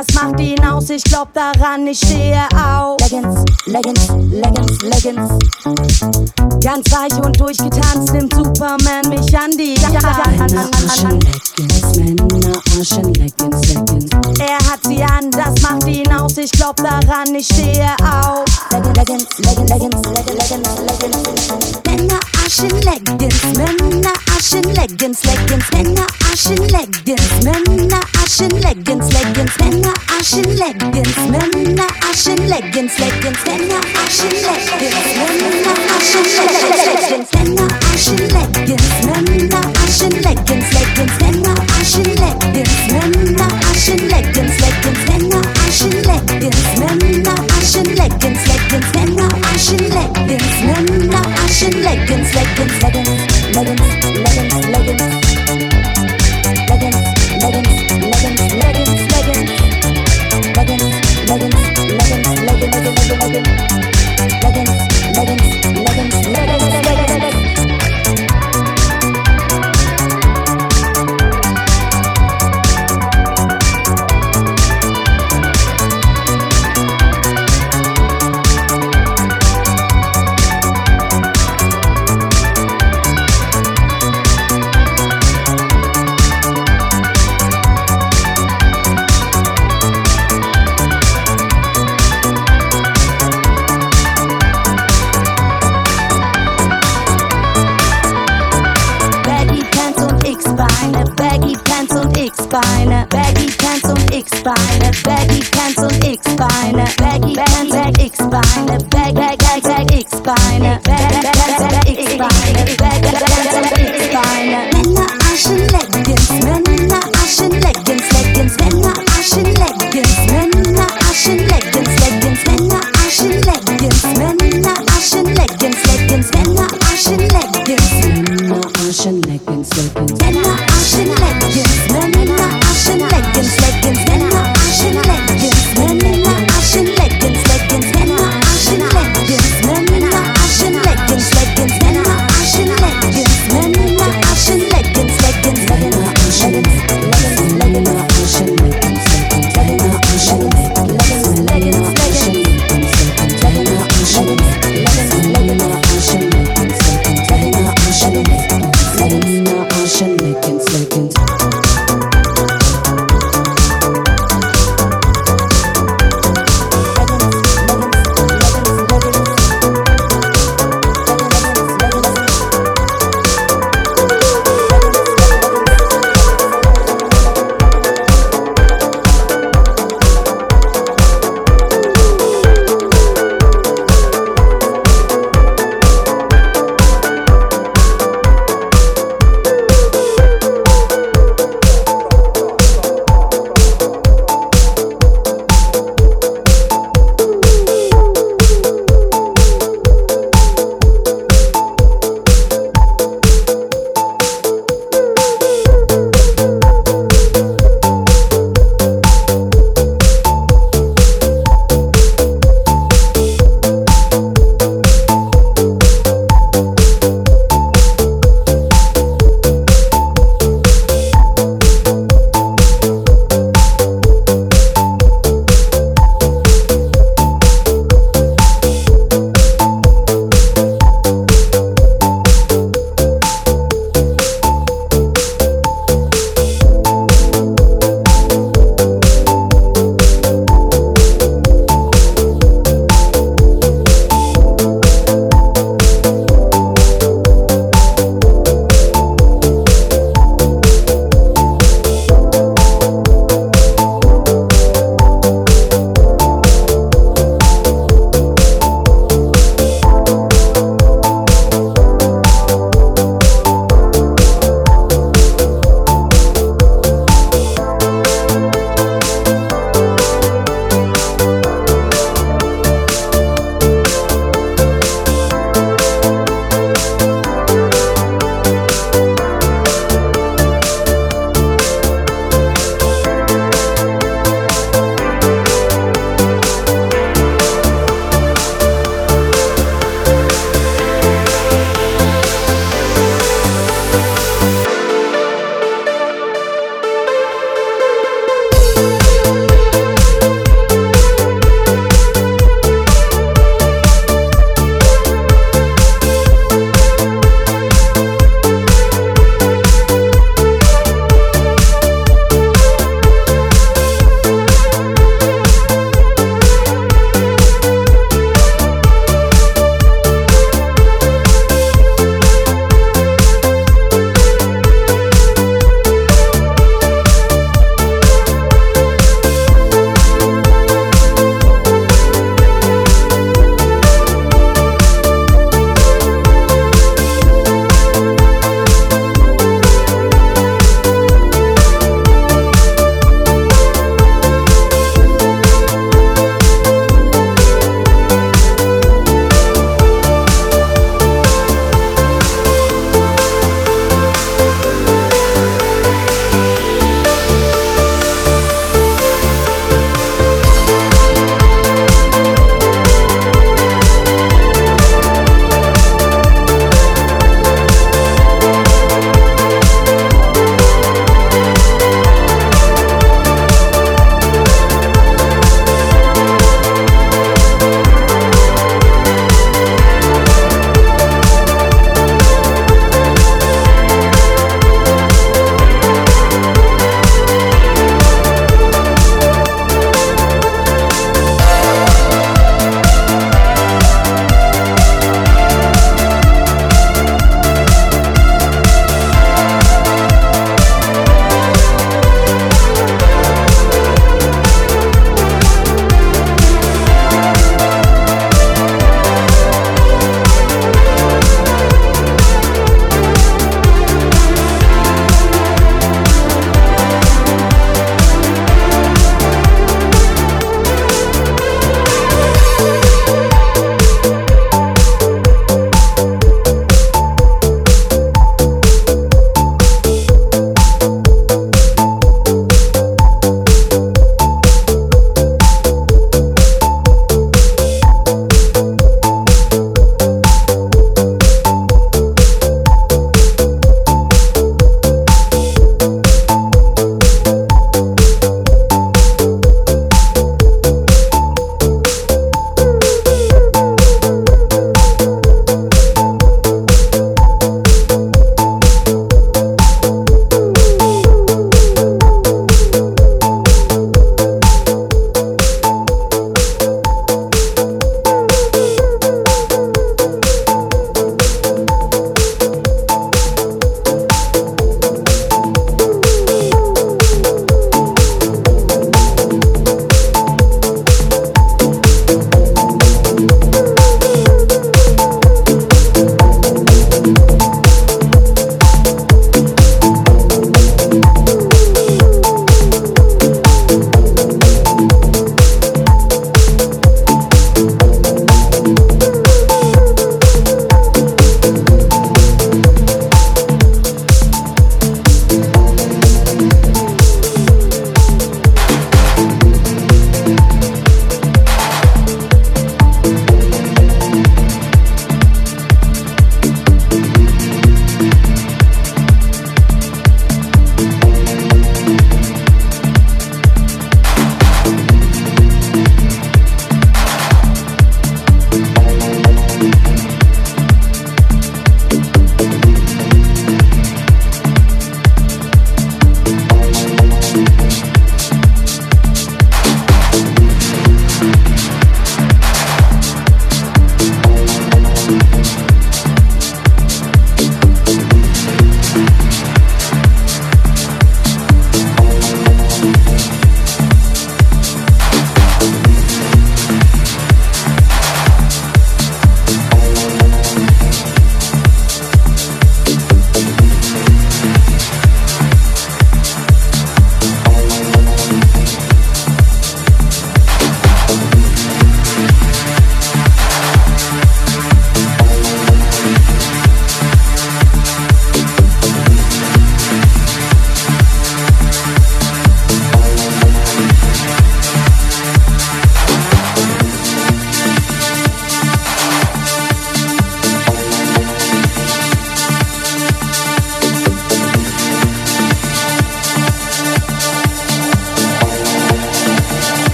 das macht ihn aus, ich glaub daran, ich stehe auf. Leggings, Leggings, Leggings, Leggings.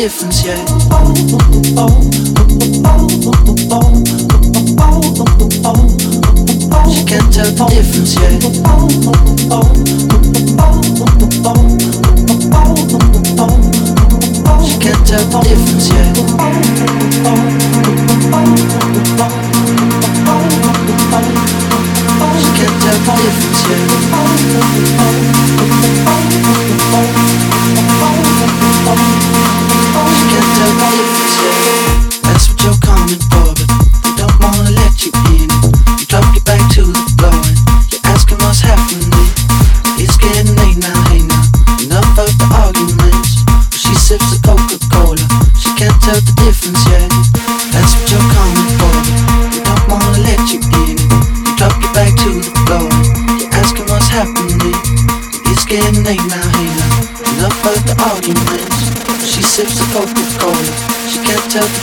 difference, yeah. She can't tell the difference, yeah. She can't tell the difference, yeah. She can't tell the difference, yeah.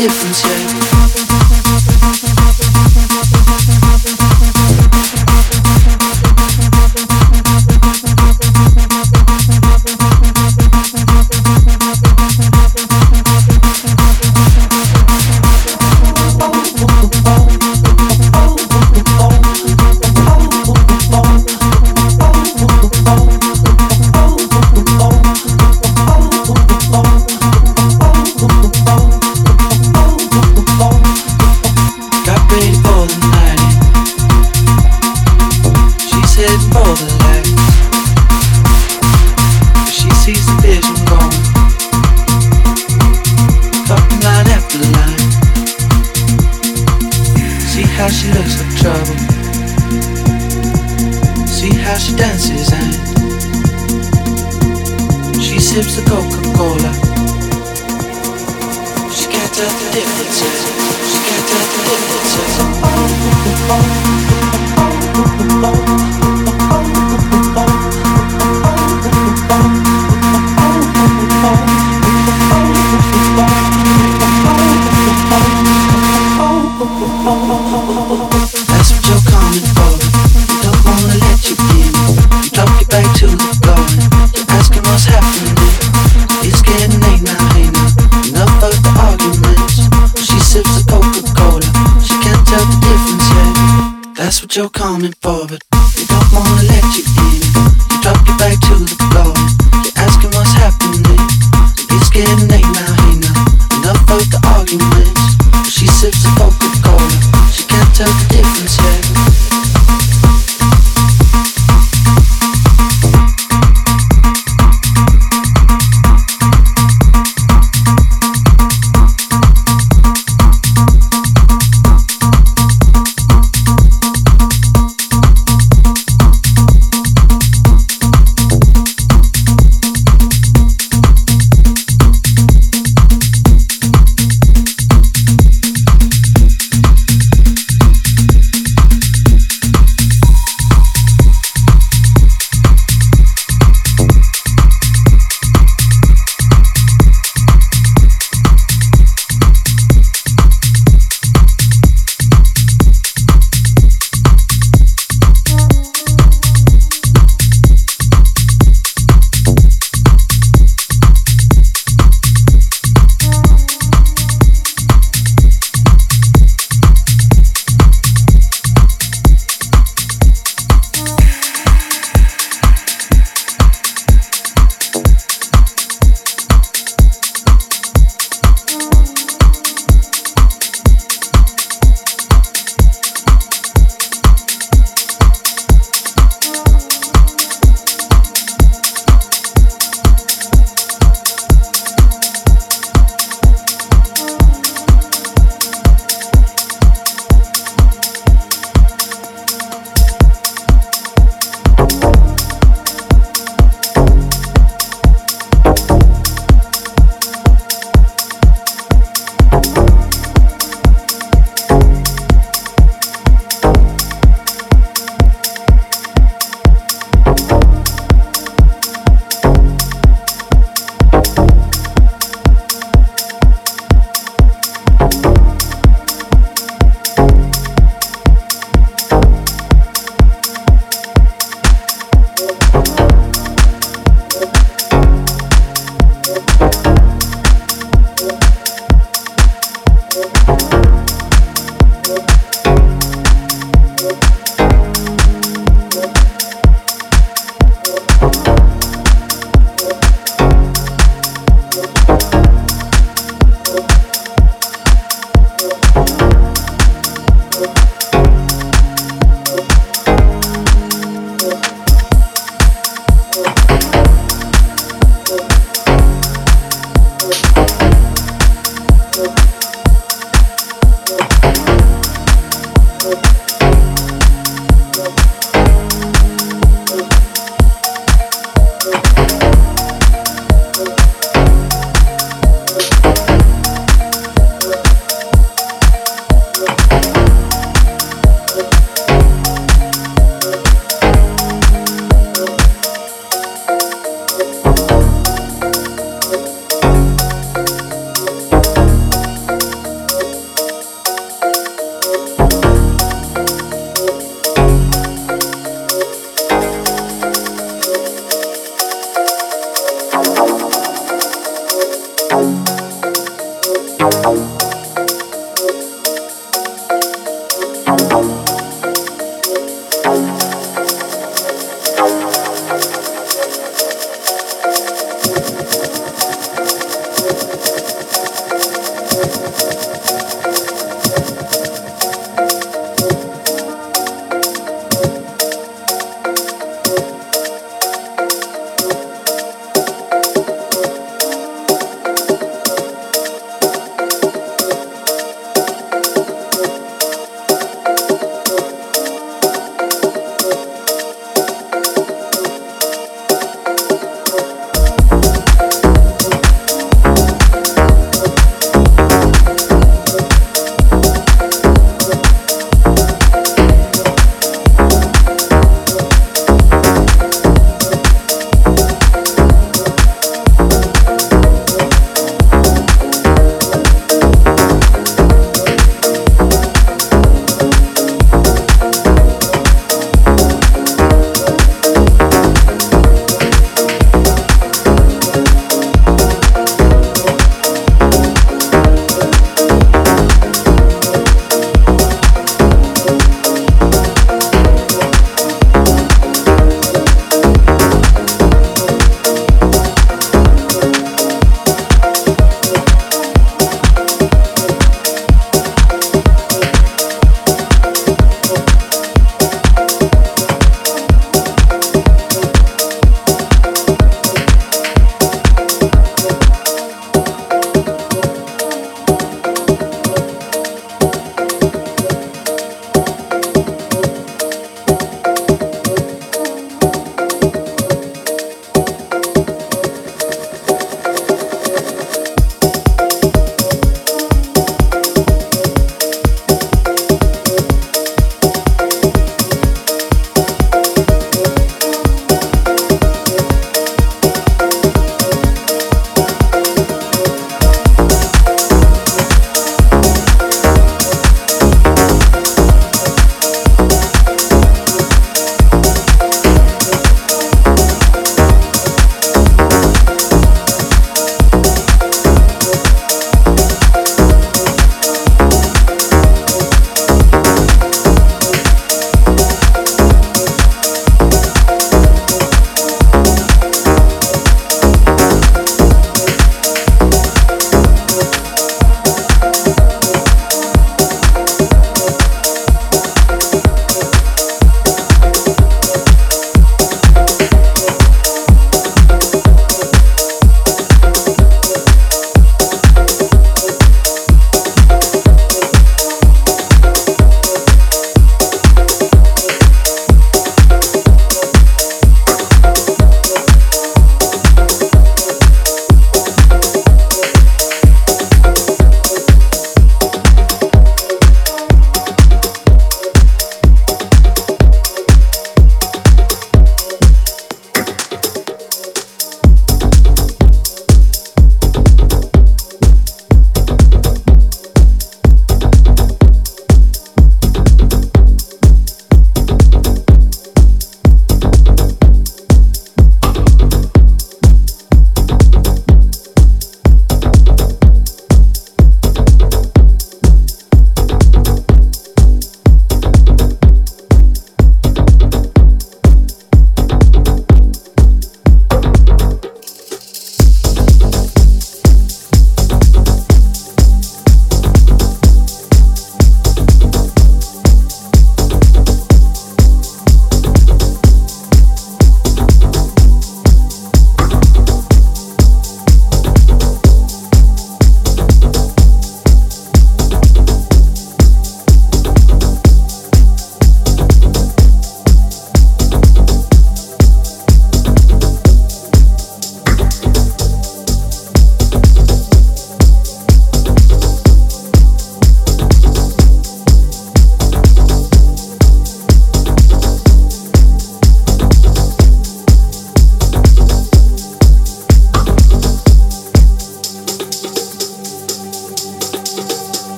difference yet.